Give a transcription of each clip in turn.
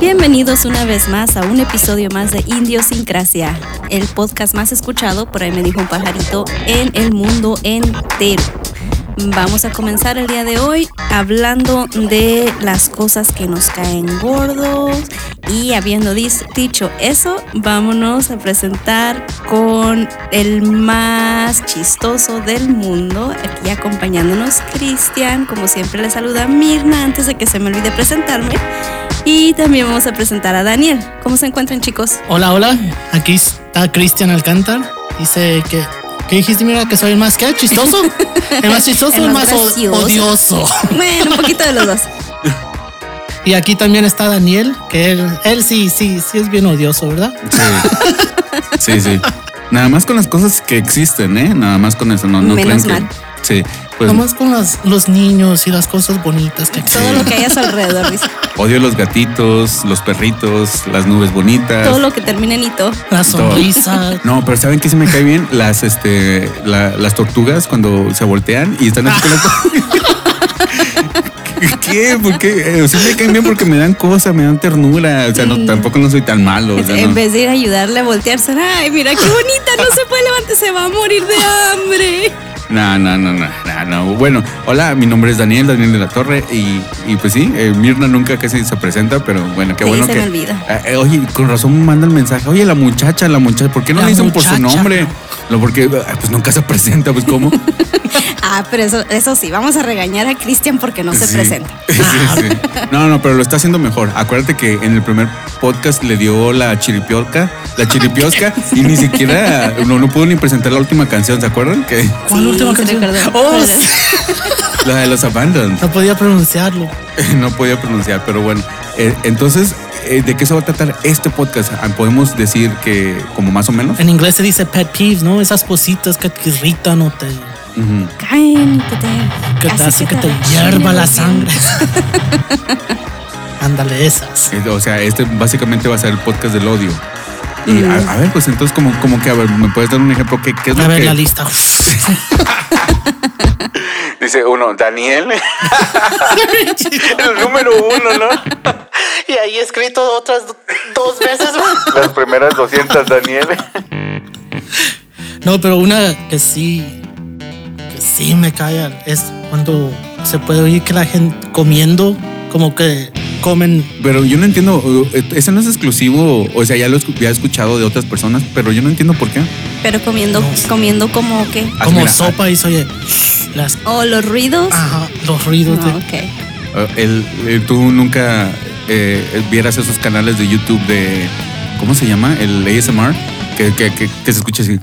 Bienvenidos una vez más a un episodio más de Indiosincrasia, el podcast más escuchado, por ahí me dijo un pajarito, en el mundo entero. Vamos a comenzar el día de hoy hablando de las cosas que nos caen gordos y habiendo dicho eso, vámonos a presentar con el más chistoso del mundo. Aquí acompañándonos Cristian, como siempre le saluda Mirna antes de que se me olvide presentarme. Y también vamos a presentar a Daniel. ¿Cómo se encuentran chicos? Hola, hola. Aquí está Cristian Alcántar. Dice que ¿Qué dijiste, mira, que soy el más que chistoso? ¿El más chistoso o el más odioso? Bueno, un poquito de los dos. Y aquí también está Daniel, que él, él sí, sí, sí es bien odioso, ¿verdad? Sí. Sí, sí. Nada más con las cosas que existen, ¿eh? Nada más con eso, no, no Menos creen que. Sí. Pues, Nada más con las, los niños y las cosas bonitas que existen. Todo lo que hay a su alrededor, dice. Odio los gatitos, los perritos, las nubes bonitas. Todo lo que termine en hito. La sonrisa. No, pero ¿saben qué se me cae bien? Las, este, las tortugas cuando se voltean y están así con la... ¿Qué? ¿Por qué? O sea, me caen bien porque me dan cosas, me dan ternura. O sea, no, tampoco no soy tan malo. O sea, en no. vez de ir a ayudarle a voltearse, ay, mira qué bonita, no se puede levantar, se va a morir de hambre. No, no, no, no, no, no. Bueno, hola, mi nombre es Daniel, Daniel de la Torre, y, y pues sí, eh, Mirna nunca casi se presenta, pero bueno, qué Sí, bueno se que. me olvida. Eh, eh, oye, con razón manda el mensaje. Oye, la muchacha, la muchacha, ¿por qué no La le dicen por su nombre? No, porque pues nunca se presenta, pues cómo. Ah, pero eso, eso sí, vamos a regañar a Cristian porque no se Sí. presenta. Sí, sí. No, no, pero lo está haciendo mejor. Acuérdate que en el primer podcast le dio la chiripiosca, la chiripiosca, y ni siquiera no, no pudo ni presentar la última canción, ¿se acuerdan? Que ¿Cuál Sí, última se canción? Oh, la de los Abandons. no podía pronunciarlo. no podía pronunciar, pero bueno. Eh, entonces, ¿de qué se va a tratar este podcast? Ah, Podemos decir que como más o menos. En inglés se dice pet peeves, ¿no? Esas cositas que te irritan o te, Ujú. Caen, que te, que te hace que te hierva la sangre. Ándale, esas. Eh, O sea, este básicamente va a ser el podcast del odio. Y a, a ver, pues entonces, como, como que, a ver, ¿me puedes dar un ejemplo? ¿Qué, qué es A lo ver que...? la lista. Dice uno, Daniel. el número uno, ¿no? Y ahí escrito otras dos veces. Las primeras 200, Daniel. No, pero una que sí, que sí me cae es cuando se puede oír que la gente comiendo, como que comen. Pero yo no entiendo, uh, ese no es exclusivo, o sea, ya lo ya he escuchado de otras personas, pero yo no entiendo por qué. Pero comiendo, No comiendo como que. Ah, como mira, sopa y se oye las, O los ruidos. ajá, los ruidos Ah, de. ok. Uh, el- el- tú nunca eh, vieras esos canales de YouTube de, ¿cómo se llama? El ASMR, que, que, que, que se escucha así.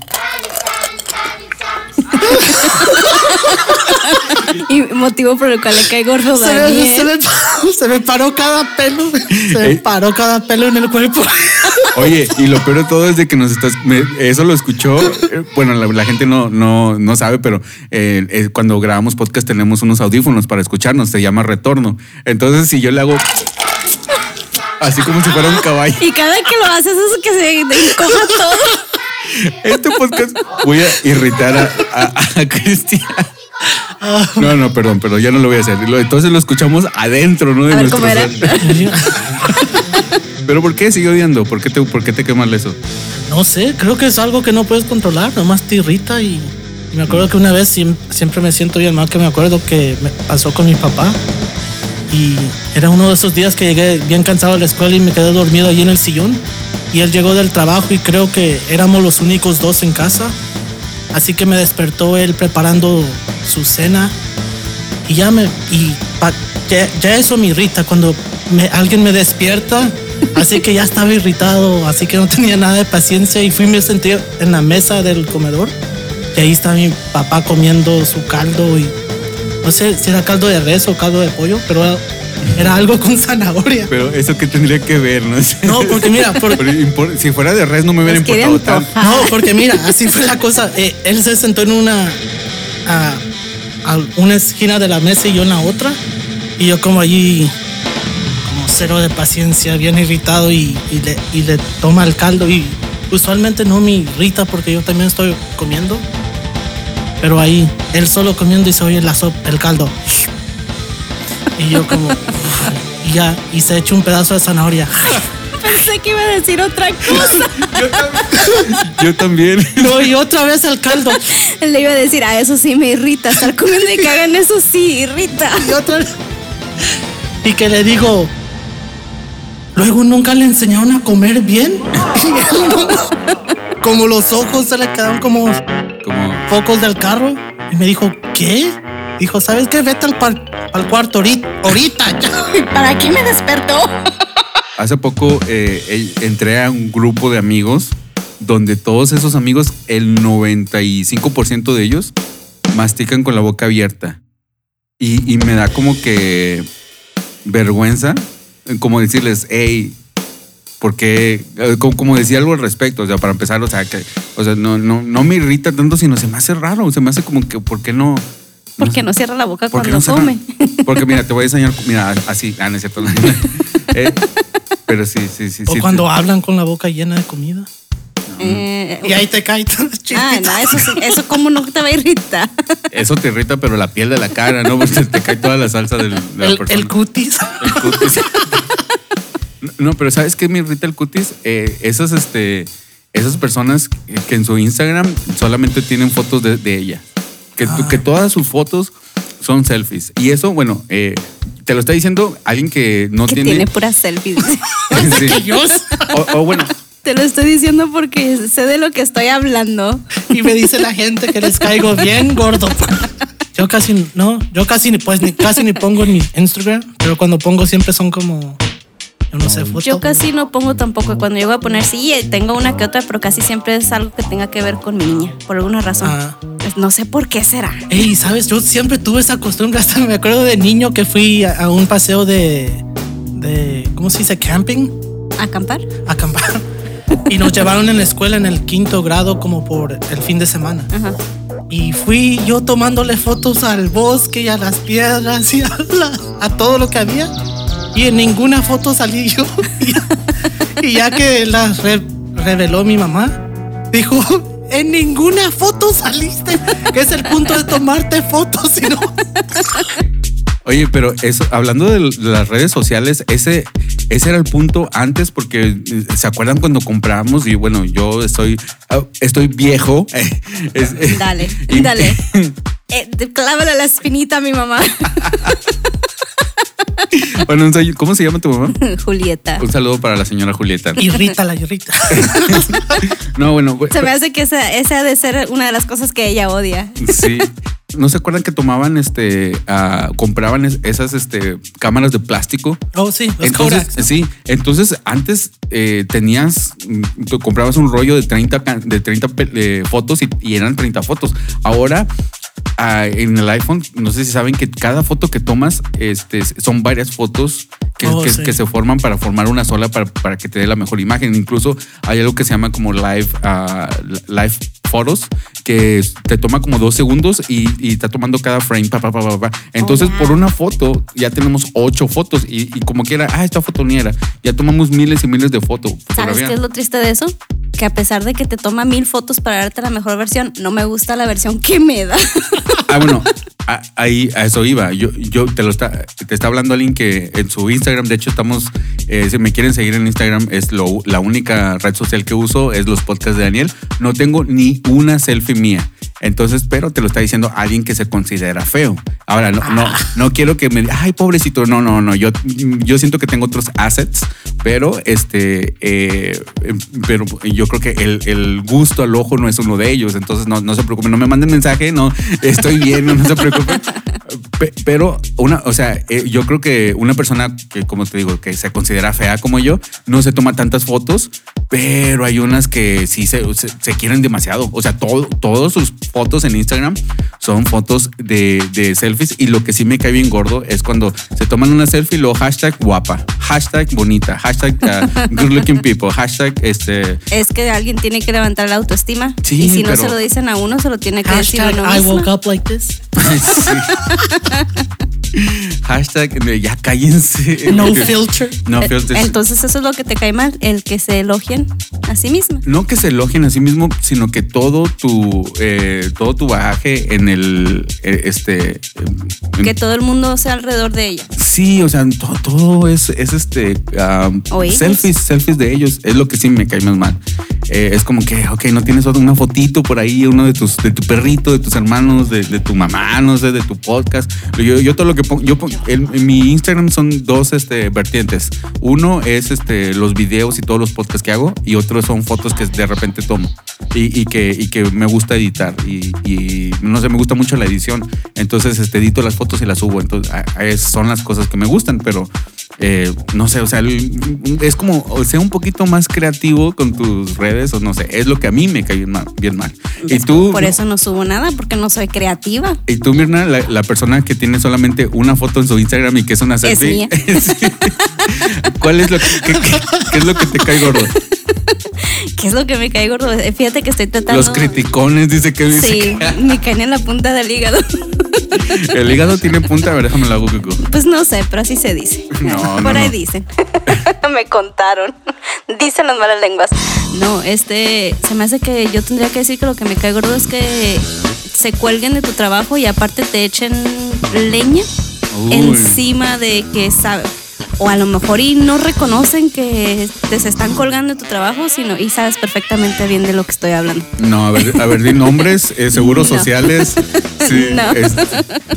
Y motivo por el cual le cae gordo Se me, Daniel. se me paró, se me paró cada pelo. Se me Eh. paró cada pelo en el cuerpo. Oye, y lo peor de todo es de que nos estás. me- eso lo escuchó. eh, Bueno, la, la gente no, no, no sabe, pero eh, eh, cuando grabamos podcast tenemos unos audífonos para escucharnos. Se llama retorno. Entonces, si yo le hago. Así como si fuera un caballo. Y cada que lo haces es que se encoja todo. Este podcast voy a irritar a, a- a Cristian. No, no, perdón, perdón, ya no lo voy a hacer. Entonces lo escuchamos adentro, ¿no? De A ver. Pero ¿por qué sigue odiando? ¿Por qué te, por qué te quemas eso? No sé, creo que es algo que no puedes controlar, nomás te irrita y, y me acuerdo que una vez siem- siempre me siento bien mal que me acuerdo que me pasó con mi papá y era uno de esos días que llegué bien cansado a la escuela y me quedé dormido allí en el sillón. Y él llegó del trabajo y creo que éramos los únicos dos en casa, así que me despertó él preparando su cena. Y ya me y pa- ya, eso me irrita cuando alguien me despierta. Así que ya estaba irritado así que no tenía nada de paciencia y fui me senté en la mesa del comedor. Y ahí está mi papá comiendo su caldo y no sé si era caldo de res o caldo de pollo pero era, era algo con zanahoria Pero eso que tendría que ver, ¿no? no porque mira por- Pero si fuera de res no me hubiera Nos importado tanto. No, porque mira, así fue la cosa. Eh, él se sentó en una a, a una esquina de la mesa y yo en la otra. Y yo como allí, como cero de paciencia, bien irritado y, y le, y le toma el caldo. Y usualmente no me irrita porque yo también estoy comiendo. Pero ahí, él solo comiendo y se oye la sopa, el caldo. Y yo como... Y ya, y se echa un pedazo de zanahoria. Pensé que iba a decir otra cosa. Yo también. No, y otra vez el caldo. Le iba a decir, a eso sí me irrita. Estar comiendo y que hagan eso sí irrita. Y otra vez. Y que le digo, luego nunca le enseñaron a comer bien. como los ojos se le quedaron Como, focos del carro. Y me dijo, ¿qué? Dijo, ¿sabes qué? Vete al, par- al cuarto ahorita. ahorita ya". ¿Para qué me despertó? hace poco eh, entré a un grupo de amigos donde todos esos amigos, el 95% de ellos, mastican con la boca abierta. Y, y me da como que vergüenza, como decirles, hey, ¿por qué? Eh, Como, decía algo al respecto, o sea, para empezar, o sea, que, o sea no, no, no me irrita tanto, sino se me hace raro, se me hace como que, ¿por qué no? Porque no cierra la boca ¿Por qué cuando no come. Porque mira, te voy a enseñar, mira, así, ah, no es cierto. Eh, pero sí, sí, sí. O sí, cuando hablan con la boca llena de comida. Eh, Y ahí te cae todo chiquito. ah, no, eso sí, eso como no te va a irritar. Eso te irrita, pero la piel de la cara, ¿no? Porque te cae toda la salsa del- de la el, persona. el cutis. El cutis. No, pero ¿sabes qué me irrita el cutis? Eh, esas, este, esas personas que en su Instagram solamente tienen fotos de, de ella. Que, Ah. que todas sus fotos son selfies. Y eso, bueno, eh, te lo está diciendo alguien que no Que tiene... tiene puras selfies. Sí. O, o bueno, Te lo estoy diciendo porque sé de lo que estoy hablando. Y me dice la gente que les caigo bien gordo. Yo casi no, yo casi ni pues ni casi ni pongo en mi Instagram, pero cuando pongo siempre son como yo no sé, fotos. Yo casi no pongo tampoco. Cuando llego a poner, sí, eh, tengo una que otra, pero casi siempre es algo que tenga que ver con mi niña, por alguna razón. Ah. Pues No sé por qué será. Ey, sabes, yo siempre tuve esa costumbre, hasta me acuerdo de niño que fui a, a un paseo de de ¿cómo se dice? camping, ¿Acampar? acampar. Y nos llevaron en la escuela en el quinto grado como por el fin de semana. Ajá. Y fui yo tomándole fotos al bosque y a las piedras y a, la- a todo lo que había. Y en ninguna foto salí yo. Y ya, y ya que las re- reveló mi mamá, dijo, en ninguna foto saliste. Que es el punto de tomarte fotos. Y no, Oye, pero eso, hablando de, las redes sociales, ese, ese era el punto antes, porque eh, se acuerdan cuando compramos, y bueno, yo estoy, ah, estoy viejo. Eh, Dale, y- dale. Eh, clávale la espinita a mi mamá, bueno, ¿cómo se llama tu mamá? Julieta. Un saludo para la señora Julieta. irrítala, irrita. No, bueno, pues, Se me hace que esa, esa ha de ser una de las cosas que ella odia. sí. ¿No se acuerdan que tomaban, este, compraban es- esas, este, cámaras de plástico? Oh, sí, los Entonces, Kodaks, ¿no? sí, entonces antes eh, tenías, mm, tú comprabas un rollo de 30, ca- de 30 pe- eh, fotos y, y eran 30 fotos. Ahora, ah, en el iPhone, no sé si saben que cada foto que tomas este, son varias fotos que, Oh, que- sí. que se forman para formar una sola para, para que te dé la mejor imagen. Incluso hay algo que se llama como live, ah, live photos, que te toma como dos segundos y, y está tomando cada frame. Pa, pa, pa, pa, pa. Entonces, wow. por una foto, ya tenemos ocho fotos y, y como quiera, ah, esta foto ni era. Ya tomamos miles y miles de fotos. ¿Sabes qué es lo triste de eso? Que a pesar de que te toma mil fotos para darte la mejor versión, no me gusta la versión que me da. Ah, bueno, ahí a eso iba. Yo, yo te lo está, te está hablando alguien que en su Instagram, de hecho, estamos, eh, si me quieren seguir en Instagram, es la única red social que uso, es los podcasts de Daniel. No tengo ni una selfie mía. Entonces, pero te lo está diciendo alguien que se considera feo. Ahora, no, no, no quiero que me diga, ay, pobrecito. No, no, no. Yo, yo siento que tengo otros assets, pero este, eh, pero yo creo que el, el gusto al ojo no es uno de ellos. Entonces, no, no se preocupen, no me manden mensaje, no, estoy bien, no, no se preocupen. Pe- Pero una, o sea, eh, yo creo que una persona que, como te digo, que se considera fea como yo, no se toma tantas fotos, pero hay unas que sí se, se, se quieren demasiado. O sea, todo, todas sus fotos en Instagram son fotos de, de selfies y lo que sí me cae bien gordo es cuando se toman una selfie y luego hashtag guapa, hashtag bonita, hashtag uh, good looking people, hashtag este... Es que alguien tiene que levantar la autoestima. Sí, y si no se lo dicen a uno, se lo tiene que decir Hashtag uno I woke up like this. Sí. ha ha ha Hashtag, eh, ya cállense. No filter. No filters. Entonces eso es lo que te cae mal, el que se elogien a sí misma. No que se elogien a sí mismo, sino que todo tu, eh, todo tu bagaje en el, eh, este... en- Que todo el mundo sea alrededor de ella. Sí, o sea, todo, todo es, es este um, selfies, selfies de ellos. Es lo que sí me cae más mal. Eh, es como que, ok, no tienes una fotito por ahí, uno de tus, de tu perrito, de tus hermanos, de, de tu mamá, no sé, de tu podcast. Yo, yo todo lo que yo en, mi Instagram son dos este, vertientes. Uno es este, los videos y todos los podcasts que hago, y otro son fotos que de repente tomo y, y que, y que me gusta editar. Y, y no sé, me gusta mucho la edición. Entonces, este, edito las fotos y las subo. Entonces, a- a- es- son las cosas que me gustan, pero eh, no sé, o sea, es como, o sea, un poquito más creativo con tus redes, o no sé, es lo que a mí me cae bien mal. Bien mal. Y tú, Por eso no subo nada, porque no soy creativa. y tú, Mirna, la, la persona que tiene solamente una foto en su Instagram y que es una selfie. mía. ¿Cuál es lo que, es lo que te cae gordo? ¿Qué es lo que me cae gordo? Fíjate que estoy tratando. Los criticones, dice que dice Sí, me caen en la punta del hígado. el hígado tiene punta. A ver, déjame la Cucu. Pues no sé, pero así se dice. No, Por no, ahí no. dicen. me contaron. Dicen las malas lenguas. No, este, se me hace que yo tendría que decir que lo que me cae gordo es que se cuelguen de tu trabajo y aparte te echen leña Uy. encima de que sabe o a lo mejor y no reconocen que te se están colgando de tu trabajo, sino y sabes perfectamente bien de lo que estoy hablando. No, a ver, a ver, di nombres, eh, seguros No. sociales. Sí, No. es-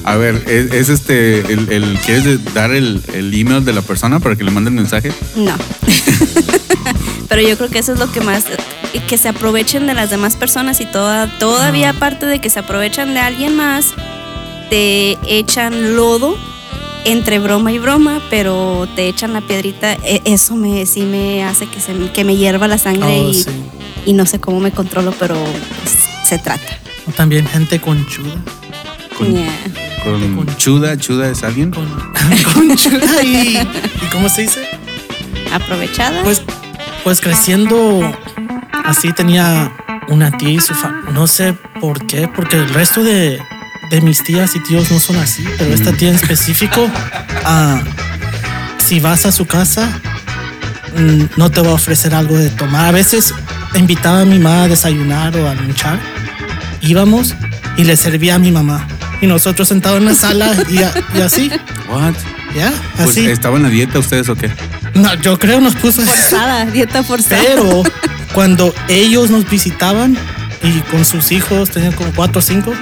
a ver, es, es este, el, el- ¿quieres de- dar el, el email de la persona para que le manden mensaje? No. Pero yo creo que eso es lo que más que se aprovechen de las demás personas y toda, todavía aparte de que se aprovechan de alguien más, te echan lodo entre broma y broma, pero te echan la piedrita. E- Eso me sí me hace que se me- que me hierva la sangre Oh, y, sí. y no sé cómo me controlo, pero pues, se trata. O también gente conchuda. Con, Yeah. con Chuda, Chuda es alguien. Con, conchuda y, y ¿cómo se dice? Aprovechada. Pues, pues creciendo así tenía una tía y su familia. No sé por qué, porque el resto de, de mis tías y tíos no son así, pero esta tía en específico, ah, si vas a su casa, mm, no te va a ofrecer algo de tomar. A veces invitaba a mi mamá a desayunar o a lunchar. Íbamos y le servía a mi mamá. Y nosotros sentados en la sala y, a- y así, What? ¿ya? Pues, Así. ¿Estaban a dieta ustedes o qué? No, yo creo nos puso forzada, dieta forzada. Pero cuando ellos nos visitaban y con sus hijos, tenían como cuatro o cinco,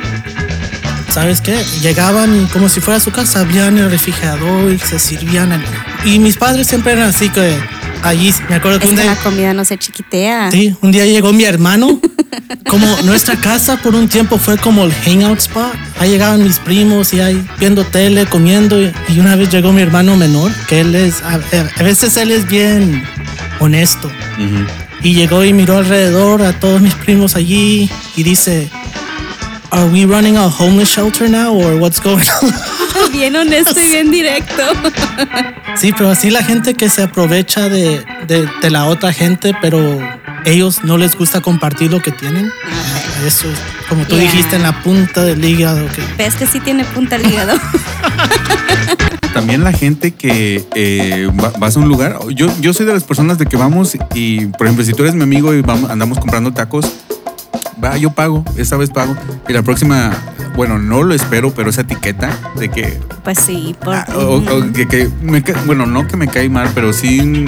¿sabes qué? Llegaban y como si fuera su casa, abrían el refrigerador y se servían. el- Y mis padres siempre eran así que allí, me acuerdo que es un que la día, comida no se chiquitea. sí, un día llegó mi hermano. Como nuestra casa por un tiempo fue como el hangout spot. Ahí llegaban mis primos y ahí viendo tele, comiendo. Y y una vez llegó mi hermano menor, que él es, a, a veces él es bien honesto. Y llegó y miró alrededor a todos mis primos allí y dice, Are we running a homeless shelter now or what's going on? Bien honesto y bien directo. sí, pero así la gente que se aprovecha de, de- de la otra gente, pero ellos no les gusta compartir lo que tienen. Eso es, como tú Yeah. dijiste, en la punta del hígado. Que, Ves que sí tiene punta el hígado. También la gente que eh, va- vas a un lugar. Yo, yo soy de las personas de que vamos y, por ejemplo, si tú eres mi amigo y vamos, andamos comprando tacos, va, yo pago, esta vez pago. Y la próxima, bueno, no lo espero, pero esa etiqueta de que Pues sí, por, Ah, o, o que, que me ca- bueno, no que me cae mal, pero sí.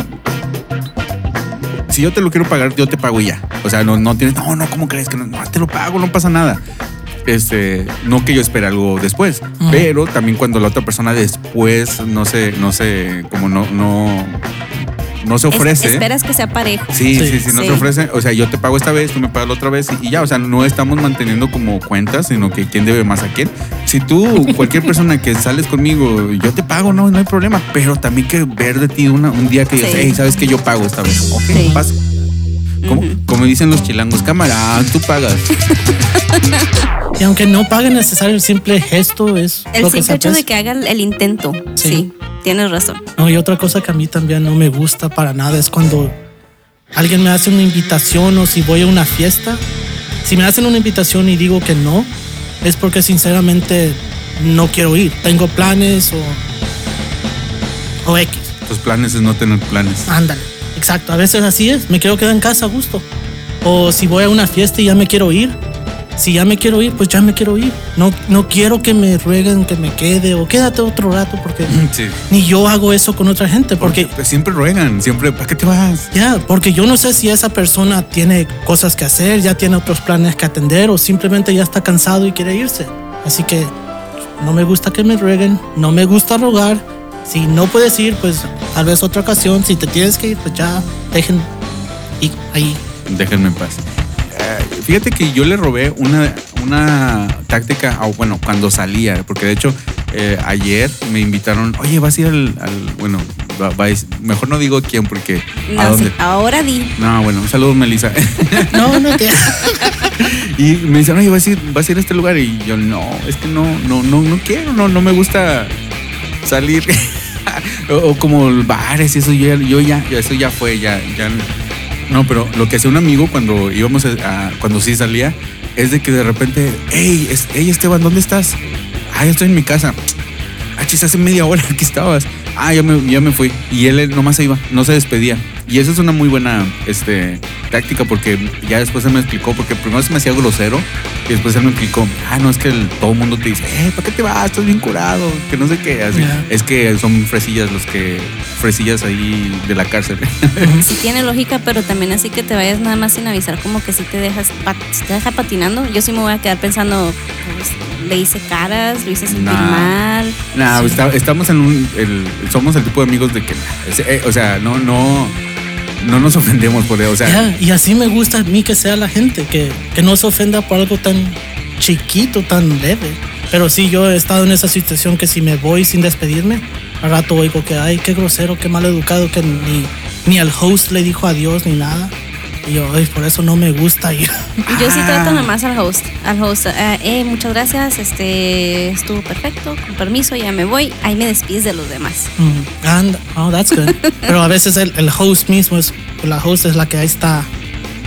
Si yo te lo quiero pagar, yo te pago y ya. O sea, no, no tienes, no, no, ¿cómo crees que no? No, te lo pago, no pasa nada. Este, no que yo espere algo después, pero también cuando la otra persona después no se, no se, como no, no, no se Es- ofrece. esperas que sea parejo. Sí, sí, Sí. sí, no Sí. se ofrece. O sea, yo te pago esta vez, tú me pagas la otra vez y, y ya. O sea, no estamos manteniendo como cuentas, sino que quién debe más a quién. Si tú, cualquier persona que sales conmigo, yo te pago, no, no hay problema. Pero también que ver de ti una, un día que digas, Sí. hey, sabes que yo pago esta vez. Ok, Sí. pasa. Como, dicen los chilangos, cámara, tú pagas. y aunque no pague necesario el simple gesto, es El lo que se simple hecho de que hagan el intento. Sí. Sí. tienes razón. No, y otra cosa que a mí también no me gusta para nada es cuando alguien me hace una invitación o si voy a una fiesta. Si me hacen una invitación y digo que no, es porque sinceramente no quiero ir. Tengo planes o, o X. Tus planes es no tener planes. Ándale. Exacto, a veces así es. Me quiero quedar en casa a gusto. O si voy a una fiesta y ya me quiero ir. Si ya me quiero ir, pues ya me quiero ir. No, no quiero que me rueguen que me quede o quédate otro rato porque Sí. ni yo hago eso con otra gente. Porque Porque siempre ruegan, siempre, ¿para qué te vas? ya, porque yo no sé si esa persona tiene cosas que hacer, ya tiene otros planes que atender o simplemente ya está cansado y quiere irse. Así que no me gusta que me rueguen, no me gusta rogar. Si no puedes ir, pues tal vez otra ocasión. Si te tienes que ir, pues ya dejen y ahí. Déjenme en paz. Eh, fíjate que yo le robé una, una táctica, o bueno, cuando salía, porque de hecho eh, ayer me invitaron, oye, vas a ir al, al- bueno, va- vais- mejor no digo quién porque... ¿A No, dónde? sí, ahora di. No, bueno, un saludo, Melissa. No, no te. y me dicen, oye, vas a, ir, vas a ir a este lugar. Y yo, no, es que no, no, no, no quiero, no, no me gusta salir. o, como bares y eso, yo, ya- ya, ya, eso ya fue, ya, ya. No, pero lo que hacía un amigo cuando íbamos a, cuando sí salía, es de que de repente, hey, hey Esteban, ¿dónde estás? Ah, yo estoy en mi casa. Ah, chis, hace media hora que estabas. Ah, ya me, ya me fui. Y él nomás se iba, no se despedía. Y eso es una muy buena este, táctica porque ya después él me explicó, porque primero se me hacía grosero y después él me explicó, ah, no, es que el- todo el mundo te dice, eh, ¿para qué te vas? Estás bien curado, que no sé qué. Así. Es que son fresillas los que, fresillas ahí de la cárcel. Sí tiene lógica, pero también así que te vayas nada más sin avisar, como que si te dejas, pat- si te deja patinando, yo sí me voy a quedar pensando, pues, le hice caras, lo hice sentir Nah. mal. Nah, Sí. está- estamos en un, el- somos el tipo de amigos de que, eh, o sea, no, no, no nos ofendemos por eso, o sea, Ya, y así me gusta a mí que sea la gente, que, que no se ofenda por algo tan chiquito, tan leve. Pero sí, yo he estado en esa situación que si me voy sin despedirme, al rato oigo que, ay, qué grosero, qué mal educado, que ni, ni al host le dijo adiós ni nada. Y yo, ay, por eso no me gusta ir. Yo sí Ah. trato nada más al host, al host, eh, eh, muchas gracias, este, estuvo perfecto, con permiso, ya me voy, ahí me despides de los demás. Mm, And, oh, that's good. Pero a veces el, el host mismo es, la host es la que ahí está.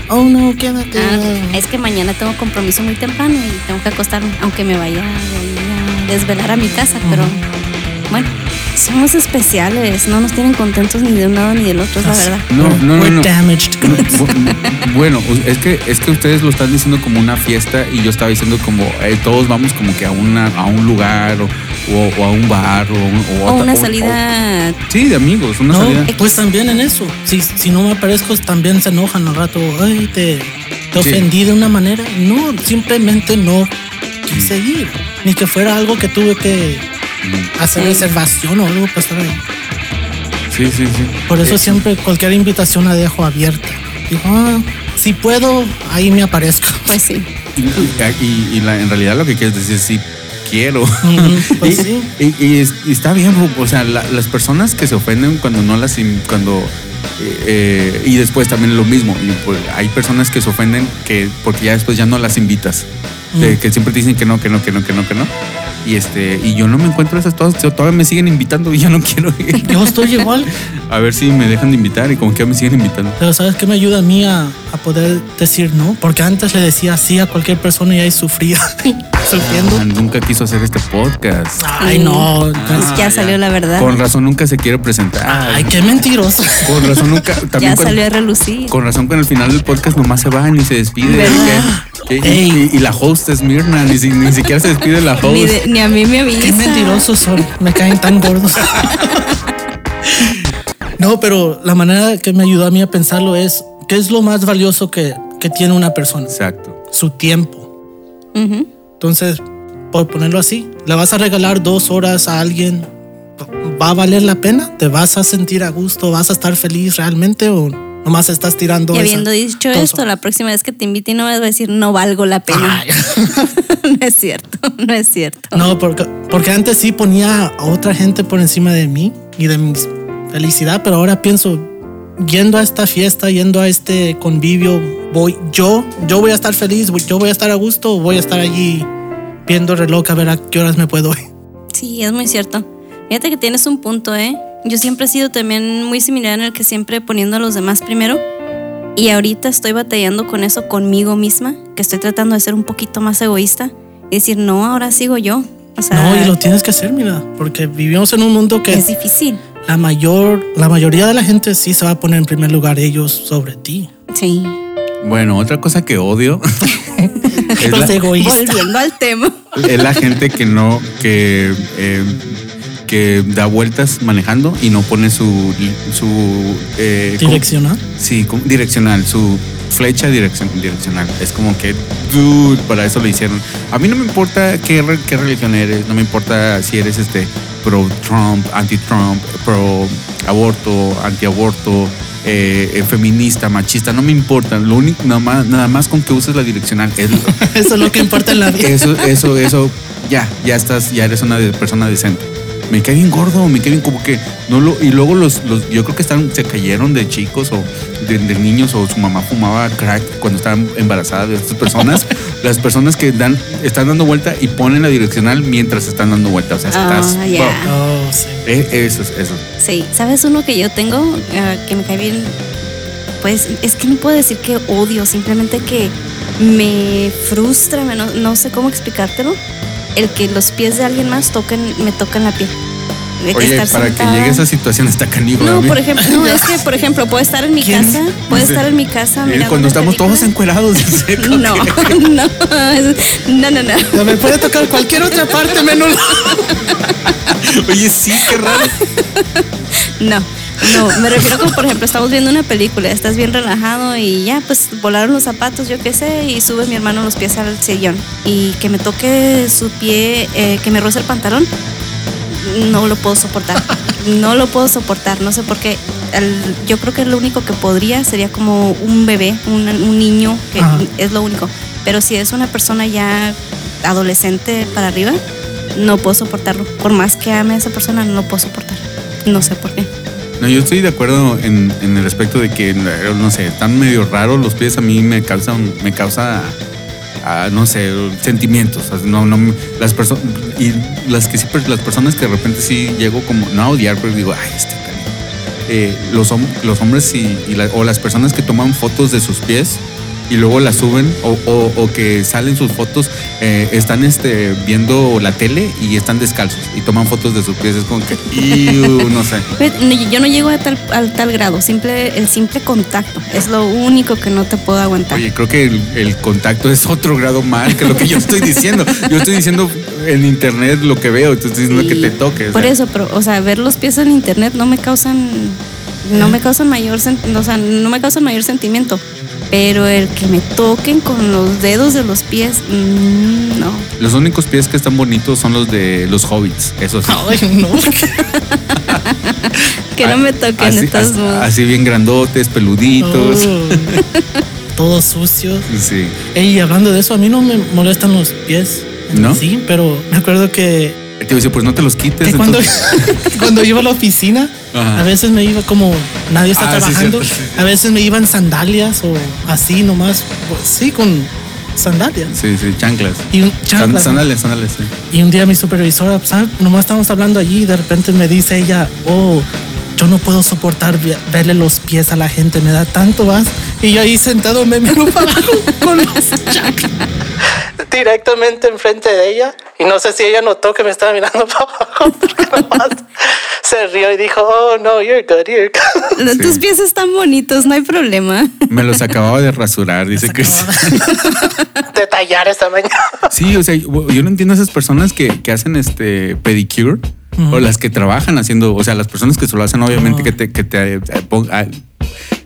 Oh, no, quédate. Ah, es que mañana tengo compromiso muy temprano y tengo que acostarme, aunque me vaya a desvelar a mi casa, pero bueno, somos especiales, no nos tienen contentos ni de un lado ni del otro, es la verdad. no, no, no, We're no. damaged. No, bu- Bueno, es que es que ustedes lo están diciendo como una fiesta y yo estaba diciendo como eh, todos vamos como que a una a un lugar o, o- o a un bar o, un- o O otra- una o- salida o- sí, de amigos, una No, salida. pues también en eso. Si, si no me aparezco, también se enojan al rato. Ay, te, te Sí. ofendí de una manera. No, simplemente no quise ir. Ni que fuera algo que tuve que hacer Sí. reservación o algo para estar ahí. Sí, sí, sí. Por eso Eh, siempre cualquier invitación la dejo abierta. Digo, ah, si puedo, ahí me aparezco. pues sí. Y, y- y la- en realidad lo que quieres decir es sí quiero. Ujú, pues y, sí. y- y es- y está bien, o sea, la- las personas que se ofenden cuando no las cuando eh, eh, y después también lo mismo. y, pues, hay personas que se ofenden que porque ya después ya no las invitas, de Mm. que siempre te dicen que no, que no, que no, que no, que no. Y este y yo no me encuentro esas todas, todavía me siguen invitando y ya no quiero ir. Yo estoy igual. A ver si me dejan de invitar y como que me siguen invitando. Pero ¿sabes qué me ayuda a mí a, a poder decir no? Porque antes le decía sí a cualquier persona y ahí sufría. Sufriendo. Ah, nunca quiso hacer este podcast. Ay, no. Pues Ah, ya ya. salió la verdad. Con razón nunca se quiere presentar. Ay, qué mentiroso. Con razón nunca. También ya con, salió a relucir. con razón con el final del podcast nomás se van y se despide. ¿Verdad? ¿Qué? ¿Qué? Ey. Y, y la host es Mirna, ni, si- ni siquiera se despide la host. Ni, de- ni a mí me avisa. Qué mentirosos son. Me caen tan gordos. No, pero la manera que me ayudó a mí a pensarlo es, ¿qué es lo más valioso que, que tiene una persona? Exacto. Su tiempo. Entonces, por ponerlo así, le vas a regalar dos horas a alguien, ¿va a valer la pena? ¿Te vas a sentir a gusto? ¿Vas a estar feliz realmente o nomás estás tirando Y esa- habiendo dicho esto, la próxima vez que te invite no me vas a decir no valgo la pena. No es cierto, no es cierto. No, porque, porque antes sí ponía a otra gente por encima de mí y de mi felicidad, pero ahora pienso, yendo a esta fiesta, yendo a este convivio, voy yo, yo voy a estar feliz, voy- yo voy a estar a gusto, voy a estar allí viendo el reloj a ver a qué horas me puedo ir. Sí, es muy cierto. Fíjate que tienes un punto, ¿eh? Yo siempre he sido también muy similar en el que siempre poniendo a los demás primero. Y ahorita estoy batallando con eso conmigo misma, que estoy tratando de ser un poquito más egoísta y decir, no, ahora sigo yo. O sea, No, y lo tienes que hacer, mira, porque vivimos en un mundo que es difícil. la mayor, la mayoría de la gente sí se va a poner en primer lugar ellos sobre ti. Sí. Bueno, otra cosa que odio es, la. Volviendo al tema. es la gente que no, que, eh, que da vueltas manejando y no pone su, su eh. Direccional. Sí, como- direccional, su flecha direccion- direccional. Es como que, dude, para eso lo hicieron. A mí no me importa qué, qué religión eres, no me importa si eres este pro Trump, anti Trump, pro aborto, anti aborto, eh, feminista, machista, no me importa. Lo único, nada más, nada más con que uses la direccional es Eso es lo que importa en la vida. eso, eso, eso, ya, ya estás, ya eres una persona decente. Me cae bien gordo, me cae bien como que no lo. Y luego los, los yo creo que están, se cayeron de chicos o de, de niños o su mamá fumaba crack cuando estaban embarazadas de estas personas. las personas que dan, están dando vuelta y ponen la direccional mientras están dando vuelta. O sea, Ah, estás. ya. Oh, sí. Eh, eso, es- eso. Sí, ¿sabes uno que yo tengo ah, que me cae bien? Pues es que no puedo decir que odio, simplemente que me frustra, me- no, no sé cómo explicártelo. El que los pies de alguien más toquen, me tocan la piel. De Oye, estar para que llegue a esa situación está caníbal. No, por ejemplo, no, es que, por ejemplo, puedo estar en mi ¿Quién? casa, puedo estar en mi casa mirando Cuando estamos todos película. encuerados. en seco, No, no, no, no, no. Ya me puede tocar cualquier otra parte menos. Oye, sí, qué raro. No, no, me refiero como, por ejemplo, estamos viendo una película, estás bien relajado y ya, pues volaron los zapatos, yo qué sé, y sube mi hermano los pies al sillón. Y que me toque su pie, eh, que me roce el pantalón, no lo puedo soportar. No lo puedo soportar, no sé por qué. El- yo creo que lo único que podría sería como un bebé, un, un niño, que Ajá. es lo único. Pero si es una persona ya adolescente para arriba, no puedo soportarlo. Por más que ame a esa persona, no lo puedo soportar. No sé por qué. No, yo estoy de acuerdo en, el aspecto de que, no sé, están medio raros los pies. A mí me causan, me causa, ah, no sé, sentimientos. No, no, las personas y las que sí, pues, las personas que de repente sí llego como no a odiar, pero digo, ay, este canijo". eh, los, los hombres y la- o las personas que toman fotos de sus pies y luego las suben o, o- o que salen sus fotos, eh, están este, viendo la tele y están descalzos y toman fotos de sus pies. Es como que, "Iu", no sé. Pues, Yo no llego a tal, al tal grado, simple, el simple contacto es lo único que no te puedo aguantar. Oye, creo que el, el contacto es otro grado mal que lo que yo estoy diciendo. Yo estoy diciendo en internet lo que veo, tú estás diciendo que Y te toques. Por eso, pero, o sea, ver los pies en internet no me causan, no me causan mayor, o sea, no me causan mayor sentimiento. Pero el que me toquen con los dedos de los pies, mm, no. Los únicos pies que están bonitos son los de los hobbits, eso sí. Ay, no. Que no me toquen así, todos así- modos. así bien grandotes, peluditos. Oh. Todos sucios. Sí. Ey, hablando de eso, a mí no me molestan los pies. ¿No? Sí, pero me acuerdo que, Te dice, pues no te los quites. que cuando, cuando iba a la oficina, Ajá. a veces me iba como nadie está Ah, sí, trabajando. cierto, sí, sí. A veces me iban sandalias o así nomás. pues, Sí, con sandalias. Sí, sí, chanclas. Y un San- chanclas. Sandales, sandales, sí. Y un día mi supervisora, ¿sabes? Nomás estábamos hablando allí y de repente me dice ella, oh, yo no puedo soportar ve- verle los pies a la gente, me da tanto más. Y yo ahí sentado me miro para abajo con los chanclas. Directamente enfrente de ella. Y no sé si ella notó que me estaba mirando para abajo. Porque nomás se rió y dijo, oh, no, you're good, you're good. Sí. Tus pies están bonitos, no hay problema. Me los acababa de rasurar, dice Cristian. Detallar esta mañana. Sí, o sea, yo no entiendo a esas personas que, que hacen este pedicure o las que trabajan haciendo, o sea, las personas que solo hacen, obviamente, que te, que te, eh, ah,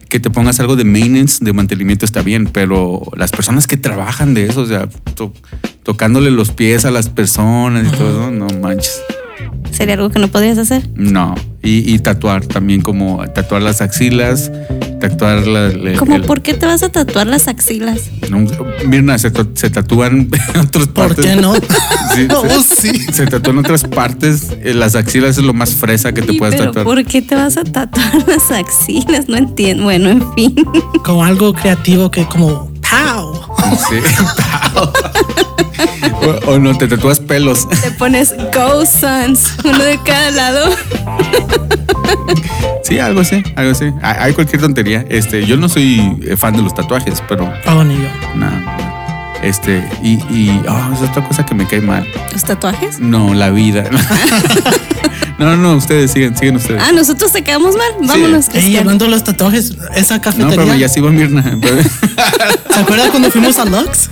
que te pongas algo de maintenance, de mantenimiento está bien, pero las personas que trabajan de eso, o sea, tocándole los pies a las personas y todo, no manches. ¿Sería algo que no podrías hacer? No. Y, y tatuar también, como tatuar las axilas, tatuar la. la- ¿Cómo el- por qué te vas a tatuar las axilas? no, Mirna, se, se tatúan en otras ¿Por partes. qué no? Sí, se- sí. Se tatúan otras partes. Las axilas es lo más fresa que te Sí, puedes pero tatuar. ¿por qué te vas a tatuar las axilas? No entiendo. Bueno, en fin. Como algo creativo que como, ¡pow! Sí. o, o no, te tatúas pelos. Te pones Go Suns, uno de cada lado. Sí, algo así, algo así. Hay, cualquier tontería. Este, yo no soy fan de los tatuajes, pero Oh, ni yo. nada. Este, y, y oh, es otra cosa que me cae mal. ¿Los tatuajes? No, la vida. No, no, ustedes siguen, siguen ustedes. Ah, nosotros te quedamos mal. Vámonos, Ey, Cristian. hablando de los tatuajes, esa no, cafetería. pero ya se iba Mirna. ¿Se acuerdan cuando fuimos a Lux?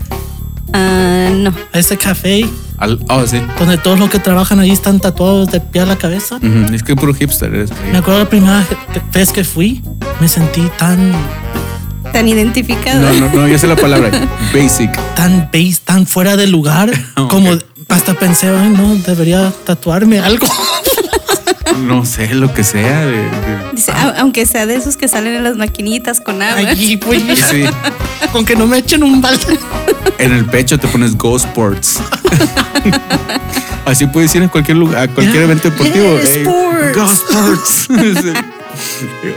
Ah, no. A ese café Al- oh, sí. donde todos los que trabajan ahí están tatuados de pie a la cabeza. Ujú, Es que puro hipster eres. Me acuerdo la primera vez que fui, me sentí tan, Tan identificado. No, no, no, ya sé la palabra. Basic. tan base, tan fuera de lugar, como hasta pensé, ay, no, debería tatuarme algo. No sé, lo que sea. de- de- Dice, "A- aunque sea de esos que salen en las maquinitas con agua. Allí, pues, Sí. con que no me echen un balde. En el pecho te pones Go Sports. Así puedes ir a cualquier lugar, a cualquier Yeah. evento deportivo. Yeah, sports. Go Sports.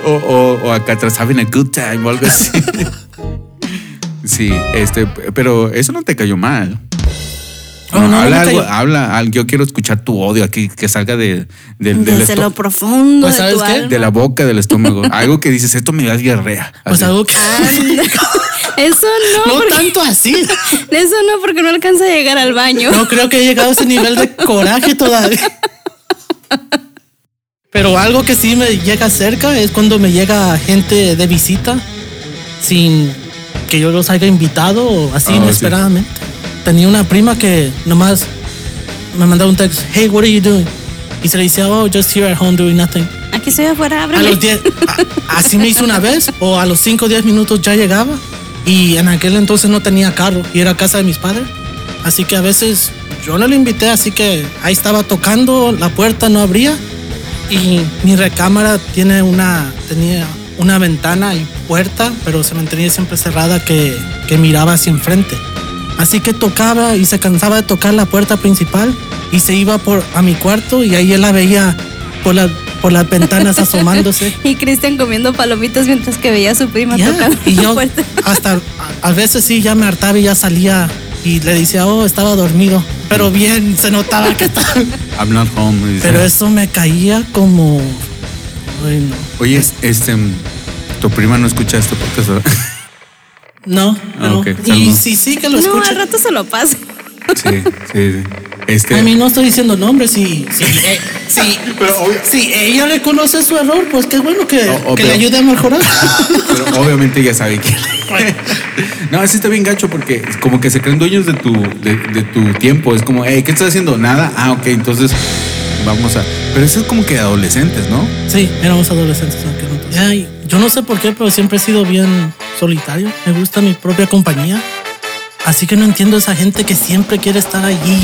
O, o- o acá atrás, having a good time o algo así. Sí, este, pero eso no te cayó mal. Oh, no, no habla algo, cayó. habla, yo quiero escuchar tu odio aquí, que salga de, Desde esto- lo profundo Pues, de tu ¿sabes qué? alma. de la boca, del estómago. algo que dices, esto me da diarrea. Pues algo que. Eso no, no porque, tanto así. eso no, porque no alcanza a llegar al baño. No creo que he llegado a ese nivel de coraje todavía. Pero algo que sí me llega cerca es cuando me llega gente de visita sin que yo los haya invitado o así Ah, sí. inesperadamente. Tenía una prima que nomás me mandaba un texto, hey, what are you doing? Y se le decía, oh, just here at home doing nothing. Aquí estoy afuera, A ábreme. los 10, a- así me hizo una vez, o a los 5 o 10 minutos ya llegaba. Y en aquel entonces no tenía carro y era casa de mis padres. Así que a veces yo no le invité, así que ahí estaba tocando, la puerta no abría. Y mi recámara tiene una, tenía una ventana y puerta, pero se mantenía siempre cerrada que, que miraba hacia enfrente. Así que tocaba y se cansaba de tocar la puerta principal y se iba por a mi cuarto y ahí él la veía por, la, por las ventanas asomándose. Y Cristian comiendo palomitas mientras que veía a su prima Ya, tocando y la yo puerta. hasta a, a veces sí ya me hartaba y ya salía y le decía, oh, estaba dormido. Pero bien, se notaba que estaba. I'm not home. Pero eso me caía como. Bueno, Oye, este, tu prima no escucha este podcast, ¿verdad? no, Ah, no. ok, Y sí, sí que lo No, escucho. al rato se lo paso. Sí, sí, sí. Este, A mí no estoy diciendo nombres, si, si, eh, si, si ella reconoce su error, pues qué bueno que, oh, que le ayude a mejorar. pero obviamente ya sabe que. no, así está bien gacho porque como que se creen dueños de tu, de, de tu tiempo. Es como, hey, ¿qué estás haciendo? Nada. Ah, ok, entonces vamos a. Pero eso es como que de adolescentes, ¿no? Sí, éramos adolescentes en aquel entonces. Ay, yo no sé por qué, pero siempre he sido bien solitario. Me gusta mi propia compañía. Así que no entiendo esa gente que siempre quiere estar allí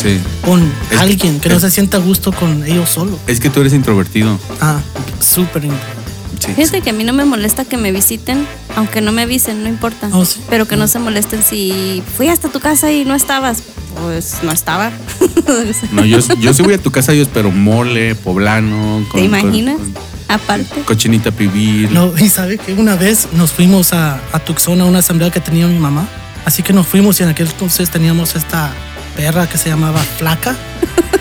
Sí. con Es alguien, que no es- se sienta a gusto con ellos solo. Es que tú eres introvertido. Ah, súper interesante. Sí. Fíjate que a mí no me molesta que me visiten, aunque no me avisen, no importa. Oh, sí. Pero que no se molesten si fui hasta tu casa y no estabas. Pues no estaba. No, yo, yo sí voy a tu casa, yo espero mole, poblano. con- ¿Te imaginas? con- Aparte. cochinita pibil. No, y sabe que una vez nos fuimos a, a Tucson a una asamblea que tenía mi mamá. Así que nos fuimos y en aquel entonces teníamos esta perra que se llamaba Flaca.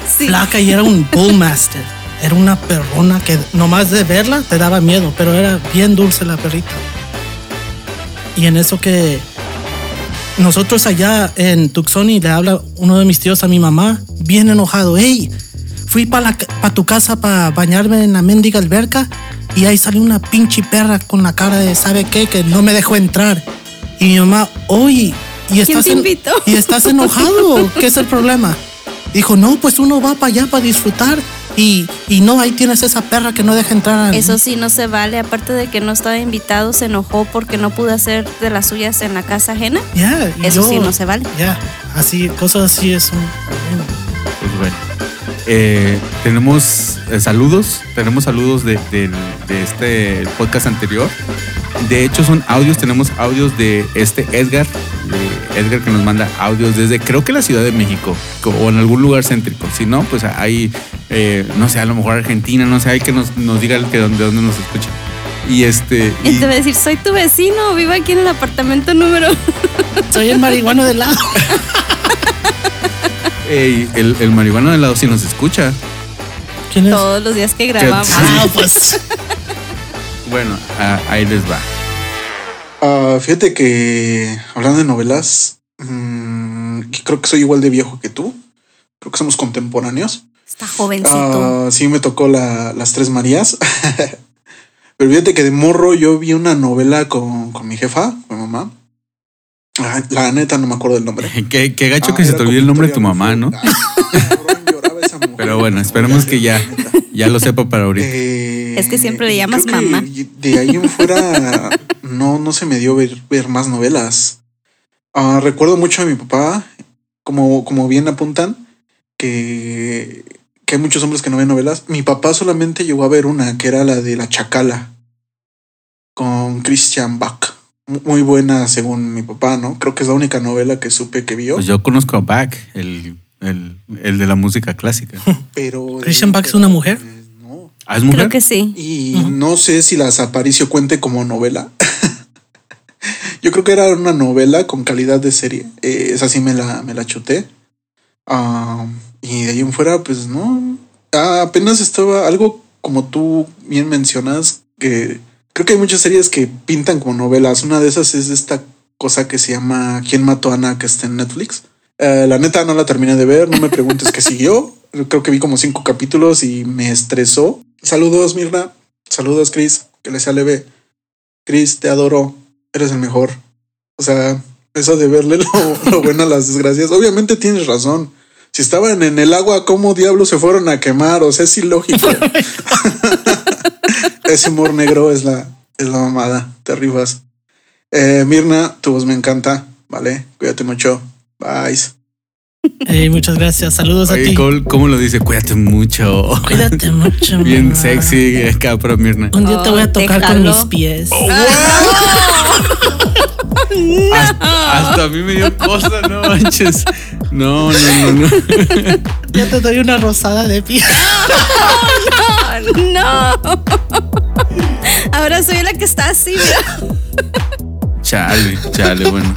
Sí. Flaca y era un bullmaster. Era una perrona que nomás de verla te daba miedo, pero era bien dulce la perrita. Y en eso que nosotros allá en Tucson y le habla uno de mis tíos a mi mamá, bien enojado, hey, fui para tu casa para bañarme en la mendiga alberca y ahí salió una pinche perra con la cara de sabe qué que no me dejó entrar. Y mi mamá, oye, ¿y estás, te en- invitó? ¿y estás enojado? ¿Qué es el problema? Dijo, no, pues uno va para allá para disfrutar y, y no, ahí tienes esa perra que no deja entrar. a- Eso sí no se vale, aparte de que no estaba invitado, se enojó porque no pudo hacer de las suyas en la casa ajena. Ya, y Eso yo- sí no se vale. Ya, así, cosas así es un. Pues bueno. Eh, tenemos eh, saludos, tenemos saludos de, del- de este podcast anterior. De hecho, son audios, tenemos audios de este Edgar, de Edgar que nos manda audios desde creo que la Ciudad de México co- o en algún lugar céntrico. Si no, pues ahí, eh, no sé, a lo mejor Argentina, no sé, hay que nos, nos diga el que de dónde nos escucha. Y este. Y y- te va a decir, soy tu vecino, vivo aquí en el apartamento número. Soy el marihuano de lado. ey, el, el marihuano de lado sí nos escucha. ¿Quién es? Todos los días que grabamos. Ah, pues. Bueno, ah, ahí les va. Ah, fíjate que hablando de novelas, mm, creo que soy igual de viejo que tú. Creo que somos contemporáneos. Está jovencito. Ah, sí, me tocó la- las tres Marías. Pero fíjate que de morro yo vi una novela con, con mi jefa, con mi mamá. Ah, La neta no me acuerdo del nombre. Qué, qué gacho Ah, que se te olvide el nombre de tu mamá, ¿no? Rufo. Cabrón, lloraba esa mujer. Pero bueno, esperemos que ya, ya lo sepa para ahorita. Eh, Es que siempre le llamas creo que mamá. De ahí en fuera no, no se me dio ver, ver más novelas. Ah, recuerdo mucho a mi papá, como, como bien apuntan, que, que hay muchos hombres que no ven novelas. Mi papá solamente llegó a ver una, que era la de La Chacala, con Christian Bach. Mu- Muy buena según mi papá, ¿no? Creo que es la única novela que supe que vio. Pues yo conozco a Bach, el, el, el de la música clásica. pero ¿Christian Bach es una mujer? ¿Ah, es mujer? Creo que sí. Y no sé si las Aparicio cuente como novela. Yo creo que era una novela con calidad de serie. Eh, esa sí me la, me la chuté. Ah, y de ahí en fuera, pues no. Ah, apenas estaba algo como tú bien mencionas, que creo que hay muchas series que pintan como novelas. Una de esas es esta cosa que se llama ¿Quién mató a Ana? que está en Netflix. Eh, la neta no la terminé de ver, no me preguntes qué siguió. Creo que vi como cinco capítulos y me estresó. Saludos, Mirna. Saludos, Chris. Que le sea leve. Chris, te adoro. Eres el mejor. O sea, eso de verle lo, lo bueno a las desgracias. Obviamente tienes razón. Si estaban en el agua, ¿cómo diablos se fueron a quemar? O sea, es ilógico. Ese humor negro es la, es la mamada. Te rifas. Eh, Mirna, tu voz me encanta. Vale, cuídate mucho. Bye. Ey, muchas gracias. Saludos a ti. ¿cómo, cómo lo dice? Cuídate mucho. Cuídate mucho. Bien mamá. sexy Mirna. Un día te voy a Oh, tocar con mis pies. Hasta, hasta a mí me dio cosa, no manches. No, no, no, no. Ya te doy una rosada de pies. No. Ahora soy la que está así, mira. Chale, chale, bueno.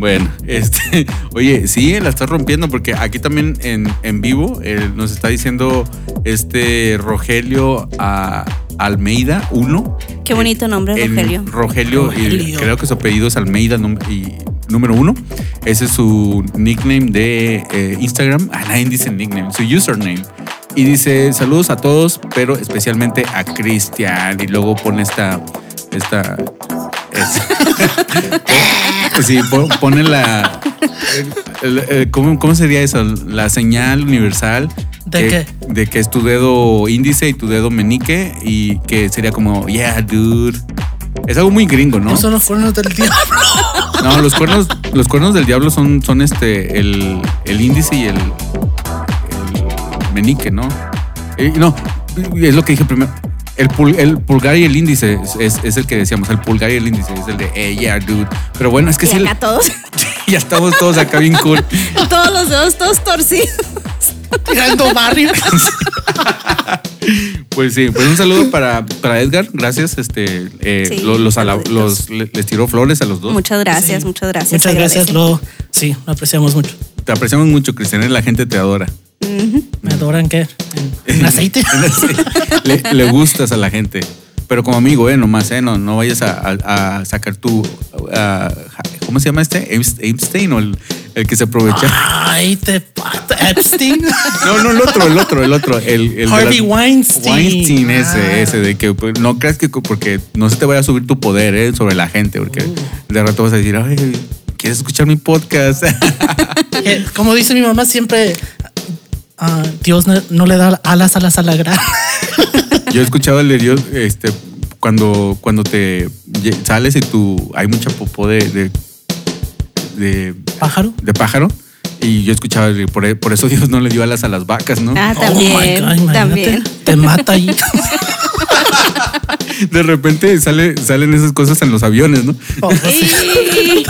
Bueno, este, oye, sí, la estás rompiendo porque aquí también en, en vivo eh, nos está diciendo este Rogelio a Almeida 1. Qué bonito nombre, Rogelio. Rogelio, y creo que su apellido es Almeida y número uno. Ese es su nickname de eh, Instagram. Ah, nadie dice nickname, su username. Y dice saludos a todos, pero especialmente a Cristian. Y luego pone esta. esta es- sí, po- pone la. el- el- el- ¿cómo, cómo sería eso? La señal universal. ¿De que- De que es tu dedo índice y tu dedo menique. Y que sería como, yeah, dude. Es algo muy gringo, ¿no? No son los cuernos del diablo. No, los cuernos, los cuernos del diablo son, son este, el, el índice y el, el menique, ¿no? Eh, no, es lo que dije primero. El, pul- el pulgar y el índice es, es- es el que decíamos, el pulgar y el índice es el de, hey, yeah, dude. Pero bueno, es que Y sí, acá todos, ya estamos todos acá bien cool. todos los dedos todos torcidos. Tirando barrio. Pues sí, pues un saludo para, para Edgar, gracias. Este, eh, Sí, los, los- le- les tiró flores a los dos. Muchas gracias, Sí. muchas gracias. Muchas gracias, lo sí, lo apreciamos mucho. Te apreciamos mucho, Cristian, la gente te adora. ¿Me adoran qué? ¿En, en aceite? le, le gustas a la gente. Pero como amigo, eh, nomás, eh, no, no vayas a, a- a sacar tu. a- ¿Cómo se llama este? Epstein o el, el que se aprovecha. Ay, te pata. Epstein. No, no, el otro, el otro, el otro. El, Harvey Weinstein. Weinstein, ese, Ah. ese, de que pues, no creas que porque no se te vaya a subir tu poder eh, sobre la gente, porque Uh. de rato vas a decir, ay, ¿quieres escuchar mi podcast? Eh, Como dice mi mamá siempre, ah, Dios no, no le da alas a las alagrán. Yo he escuchado el de Dios, este, cuando, cuando te sales y tú hay mucha popó de, de, de, Pájaro. de pájaro. Y yo escuchaba, el- por, por eso Dios no le dio alas a las vacas, ¿no? Ah, Oh también, my God, imagínate, también. Te mata ahí. De repente sale, salen esas cosas en los aviones, ¿no? Oh, sí.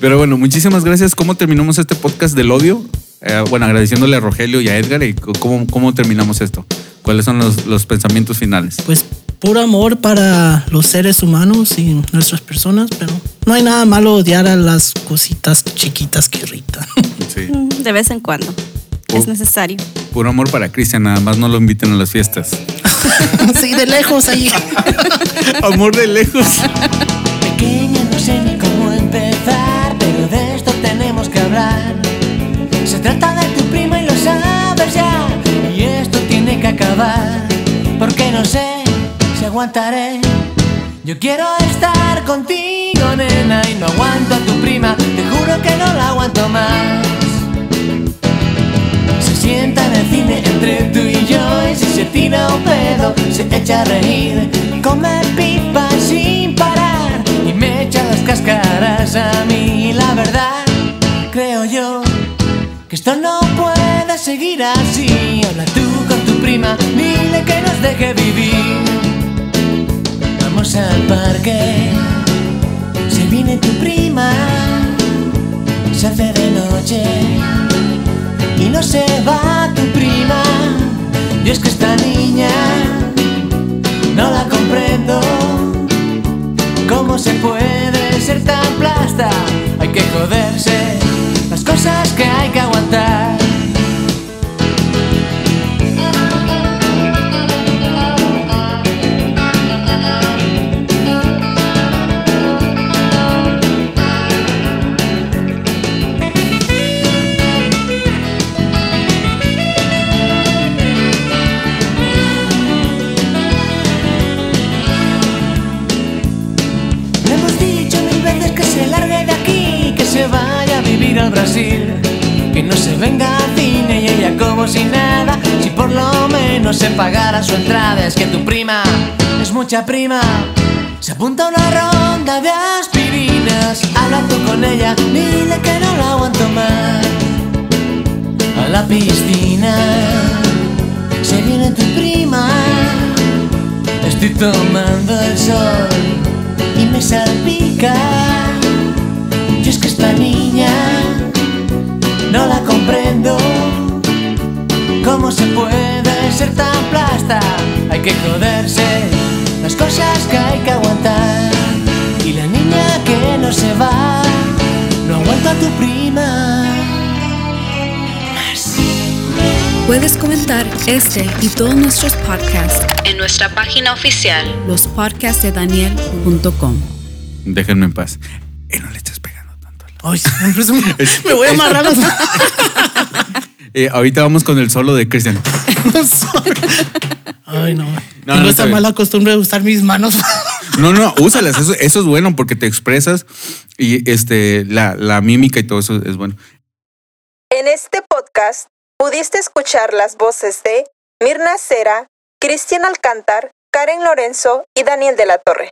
Pero bueno, muchísimas gracias. ¿Cómo terminamos este podcast del odio? Eh, bueno, agradeciéndole a Rogelio y a Edgar. ¿Y cómo, cómo terminamos esto? ¿Cuáles son los, los pensamientos finales? Pues puro amor para los seres humanos y nuestras personas, pero no hay nada malo odiar a las cositas chiquitas que irritan. Sí. De vez en cuando. Es necesario. Puro amor para Cristian, nada más no lo inviten a las fiestas. sí, de lejos ahí. amor de lejos. Pequeña, no sé ni cómo empezar, pero de esto tenemos que hablar. Trata de tu prima y lo sabes ya. acabar, porque no sé si aguantaré. Yo quiero estar contigo, nena, y no aguanto a tu prima, te juro que no la aguanto más. Se sienta en el cine entre tú y yo, y si se tira un pedo, se echa a reír. Come pipa sin parar, y me echa las cáscaras a mí, la verdad, creo yo. Esto no puede seguir así. Habla tú mucha prima. Se apunta una ronda de aspirinas, habla tú con ella, dile que no la aguanto más. A la piscina se viene tu prima. Estoy tomando el sol y me salpica. Y es que esta niña no la comprendo. ¿Cómo se puede ser tan plasta? Hay que joderse las cosas que hay que aguantar. Y la niña que no se va, no aguanta a tu prima. Puedes comentar este y todos nuestros podcasts en nuestra página oficial. lospodcastsdedaniel.com. Déjenme en paz. Eh, no le estés pegando tanto. Ay, me voy a amarrar Eh, ahorita vamos con el solo de Christian. Ay, no. No, Tengo no, bien. mala costumbre de usar mis manos. No, no, úsalas. Eso, eso es bueno porque te expresas y este la, la mímica y todo eso es bueno. En este podcast pudiste escuchar las voces de Mirna Cera, Cristian Alcántar, Karen Lorenzo y Daniel de la Torre.